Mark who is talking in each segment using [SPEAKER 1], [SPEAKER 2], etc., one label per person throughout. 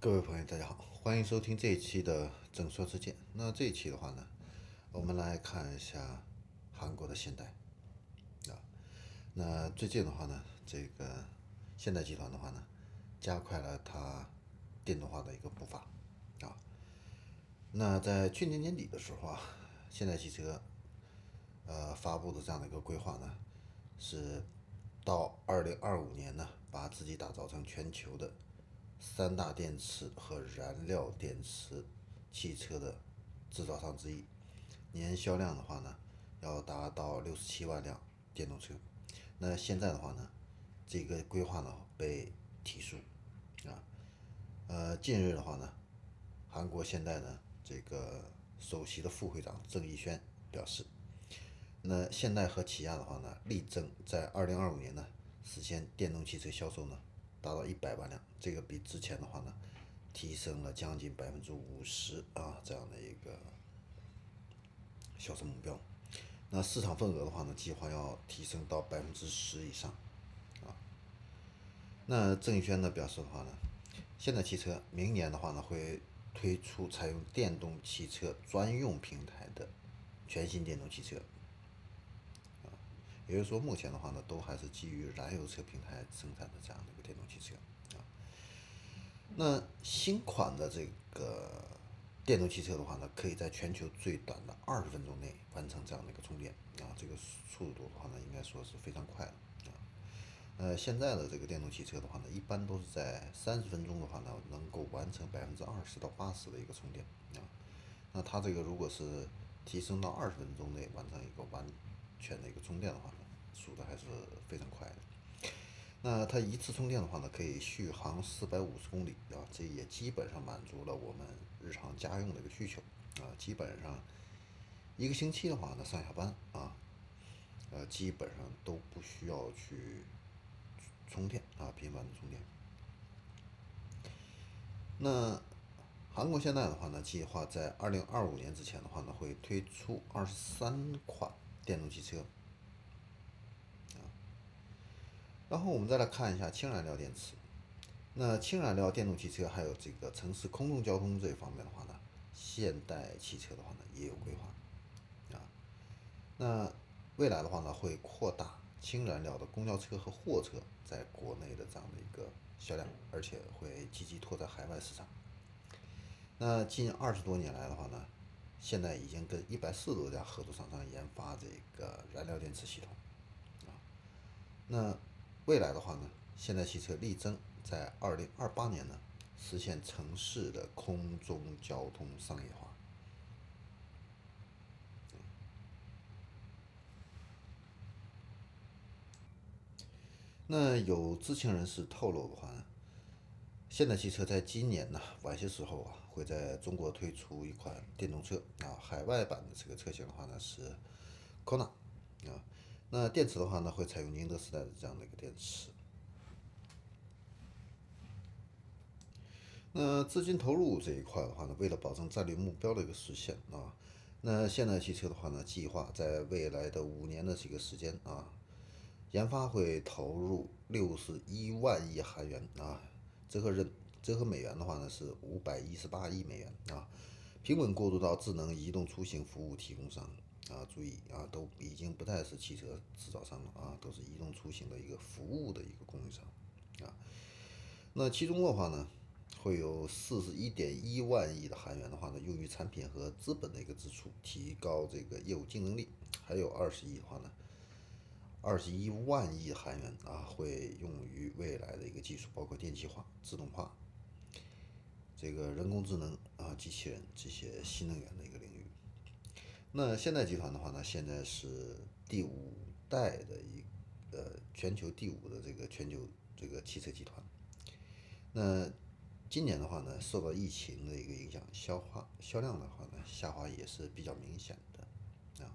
[SPEAKER 1] 各位朋友，大家好，欢迎收听这一期的正说之见。那这一期的话呢，我们来看一下韩国的现代啊。那最近的话呢，这个现代集团的话呢，加快了它电动化的一个步伐啊。那在去年年底的时候啊，现代汽车呃发布的这样的一个规划呢，是到二零二五年呢，把自己打造成全球的。三大电池和燃料电池汽车的制造商之一，年销量的话呢，要达到六十七万辆电动车。那现在的话呢，这个规划呢被提速啊。呃，近日的话呢，韩国现代呢这个首席的副会长郑义轩表示，那现代和起亚的话呢，力争在二零二五年呢实现电动汽车销售呢。达到一百万辆，这个比之前的话呢，提升了将近百分之五十啊，这样的一个销售目标。那市场份额的话呢，计划要提升到百分之十以上啊。那郑宇轩呢表示的话呢，现代汽车明年的话呢，会推出采用电动汽车专用平台的全新电动汽车。也就是说，目前的话呢，都还是基于燃油车平台生产的这样的一个电动汽车啊。那新款的这个电动汽车的话呢，可以在全球最短的二十分钟内完成这样的一个充电啊，这个速度的话呢，应该说是非常快的啊。呃，现在的这个电动汽车的话呢，一般都是在三十分钟的话呢，能够完成百分之二十到八十的一个充电啊。那它这个如果是提升到二十分钟内完成一个完全的一个充电的话呢，速度还是非常快的。那它一次充电的话呢，可以续航四百五十公里啊，这也基本上满足了我们日常家用的一个需求啊。基本上一个星期的话呢，上下班啊，呃，基本上都不需要去充电啊，频繁的充电。那韩国现在的话呢，计划在二零二五年之前的话呢，会推出二十三款。电动汽车，啊，然后我们再来看一下氢燃料电池。那氢燃料电动汽车还有这个城市空中交通这一方面的话呢，现代汽车的话呢也有规划，啊，那未来的话呢会扩大氢燃料的公交车和货车在国内的这样的一个销量，而且会积极拓展海外市场。那近二十多年来的话呢。现在已经跟一百四十多家合作厂商研发这个燃料电池系统，啊，那未来的话呢，现代汽车力争在二零二八年呢实现城市的空中交通商业化。那有知情人士透露的话呢，现代汽车在今年呢晚些时候啊。会在中国推出一款电动车啊，海外版的这个车型的话呢是 Kona 啊，那电池的话呢会采用宁德时代的这样的一个电池。那资金投入这一块的话呢，为了保证战略目标的一个实现啊，那现代汽车的话呢，计划在未来的五年的这个时间啊，研发会投入六十一万亿韩元啊，折合人。折合美元的话呢是五百一十八亿美元啊，平稳过渡到智能移动出行服务提供商啊，注意啊，都已经不再是汽车制造商了啊，都是移动出行的一个服务的一个供应商啊。那其中的话呢，会有四十一点一万亿的韩元的话呢，用于产品和资本的一个支出，提高这个业务竞争力，还有二十亿的话呢。二十一万亿韩元啊，会用于未来的一个技术，包括电气化、自动化。这个人工智能啊，机器人这些新能源的一个领域，那现代集团的话呢，现在是第五代的一呃全球第五的这个全球这个汽车集团。那今年的话呢，受到疫情的一个影响，销化销量的话呢，下滑也是比较明显的啊。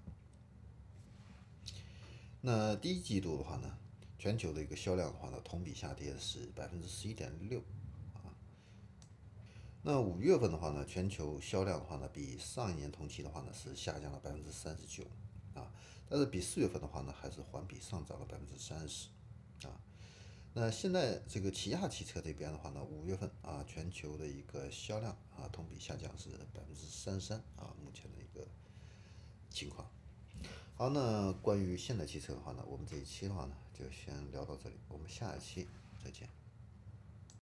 [SPEAKER 1] 那第一季度的话呢，全球的一个销量的话呢，同比下跌是百分之十一点六。啊那五月份的话呢，全球销量的话呢，比上一年同期的话呢是下降了百分之三十九，啊，但是比四月份的话呢，还是环比上涨了百分之三十，啊，那现在这个起亚汽车这边的话呢，五月份啊，全球的一个销量啊，同比下降是百分之三十三啊，目前的一个情况。好，那关于现代汽车的话呢，我们这一期的话呢，就先聊到这里，我们下一期再见。